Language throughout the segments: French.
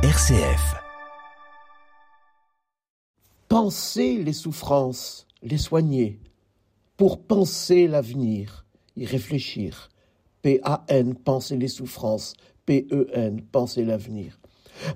RCF. Penser les souffrances, les soigner, pour penser l'avenir, y réfléchir. P-A-N, penser les souffrances, P-E-N, penser l'avenir.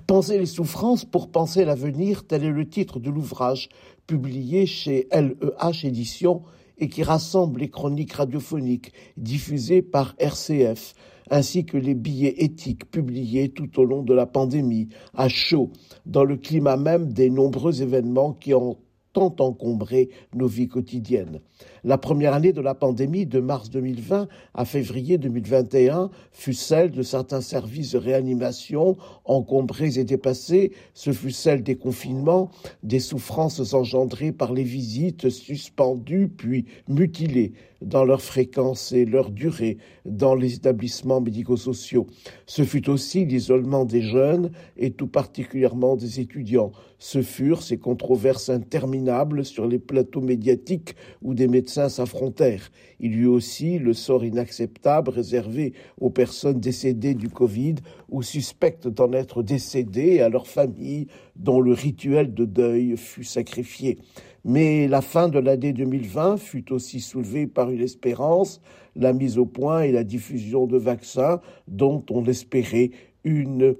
Penser les souffrances pour penser l'avenir, tel est le titre de l'ouvrage publié chez LEH Éditions et qui rassemble les chroniques radiophoniques diffusées par RCF, ainsi que les billets éthiques publiés tout au long de la pandémie, à chaud, dans le climat même des nombreux événements qui ont tant encombré nos vies quotidiennes. La première année de la pandémie, de mars 2020 à février 2021, fut celle de certains services de réanimation encombrés et dépassés. Ce fut celle des confinements, des souffrances engendrées par les visites suspendues puis mutilées dans leur fréquence et leur durée dans les établissements médico-sociaux. Ce fut aussi l'isolement des jeunes et tout particulièrement des étudiants. Ce furent ces controverses interminables sur les plateaux médiatiques où des médecins s'affrontèrent. Il y eut aussi le sort inacceptable réservé aux personnes décédées du Covid ou suspectes d'en être décédées à leurs familles dont le rituel de deuil fut sacrifié. Mais la fin de l'année 2020 fut aussi soulevée par une espérance, la mise au point et la diffusion de vaccins dont on espérait une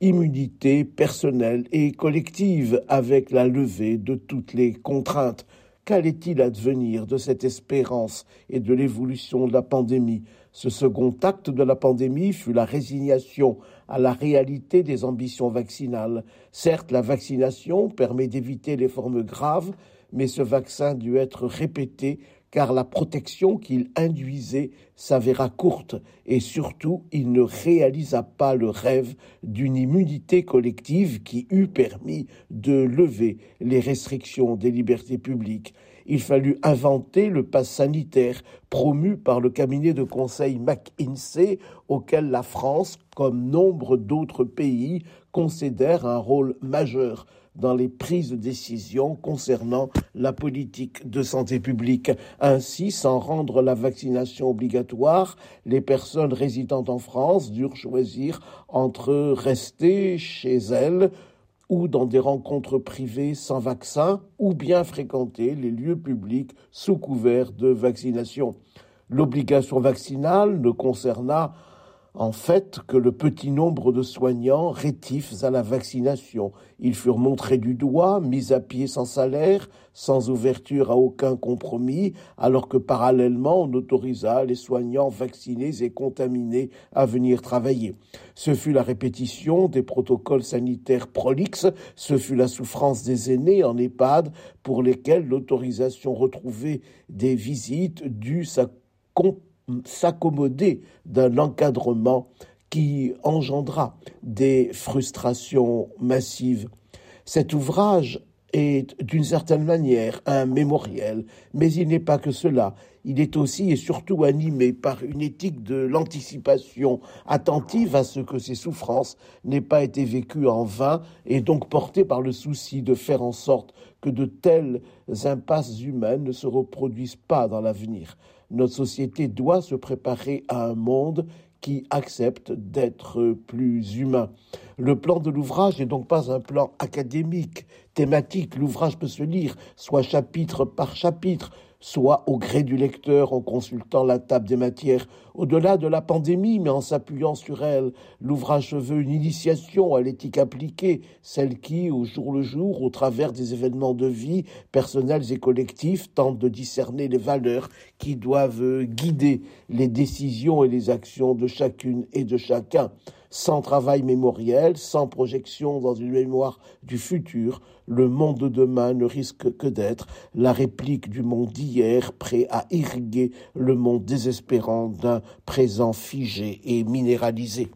immunité personnelle et collective avec la levée de toutes les contraintes. Qu'allait-il advenir de cette espérance et de l'évolution de la pandémie? Ce second acte de la pandémie fut la résignation à la réalité des ambitions vaccinales. Certes, la vaccination permet d'éviter les formes graves, mais ce vaccin dut être répété car la protection qu'il induisait s'avéra courte et surtout il ne réalisa pas le rêve d'une immunité collective qui eût permis de lever les restrictions des libertés publiques. Il fallut inventer le pass sanitaire promu par le cabinet de conseil McInsey auquel la France, comme nombre d'autres pays, concédèrent un rôle majeur dans les prises de décision concernant la politique de santé publique. Ainsi, sans rendre la vaccination obligatoire, les personnes résidant en France durent choisir entre rester chez elles ou dans des rencontres privées sans vaccin, ou bien fréquenter les lieux publics sous couvert de vaccination. L'obligation vaccinale ne concerna en fait que le petit nombre de soignants rétifs à la vaccination. Ils furent montrés du doigt, mis à pied sans salaire, sans ouverture à aucun compromis, alors que parallèlement on autorisa les soignants vaccinés et contaminés à venir travailler. Ce fut la répétition des protocoles sanitaires prolixes, ce fut la souffrance des aînés en EHPAD pour lesquels l'autorisation retrouvée des visites dut s'accompagner s'accommoder d'un encadrement qui engendra des frustrations massives. Cet ouvrage est d'une certaine manière un mémoriel, mais il n'est pas que cela. Il est aussi et surtout animé par une éthique de l'anticipation, attentive à ce que ces souffrances n'aient pas été vécues en vain, et donc porté par le souci de faire en sorte que de telles impasses humaines ne se reproduisent pas dans l'avenir. Notre société doit se préparer à un monde qui accepte d'être plus humain. Le plan de l'ouvrage n'est donc pas un plan académique, thématique. L'ouvrage peut se lire soit chapitre par chapitre, soit au gré du lecteur en consultant la table des matières. Au-delà de la pandémie, mais en s'appuyant sur elle, l'ouvrage veut une initiation à l'éthique appliquée, celle qui, au jour le jour, au travers des événements de vie, personnels et collectifs, tente de discerner les valeurs qui doivent guider les décisions et les actions de chacune et de chacun. Sans travail mémoriel, sans projection dans une mémoire du futur, le monde de demain ne risque que d'être la réplique du monde d'hier, prêt à irriguer le monde désespérant d'un présent figé et minéralisé.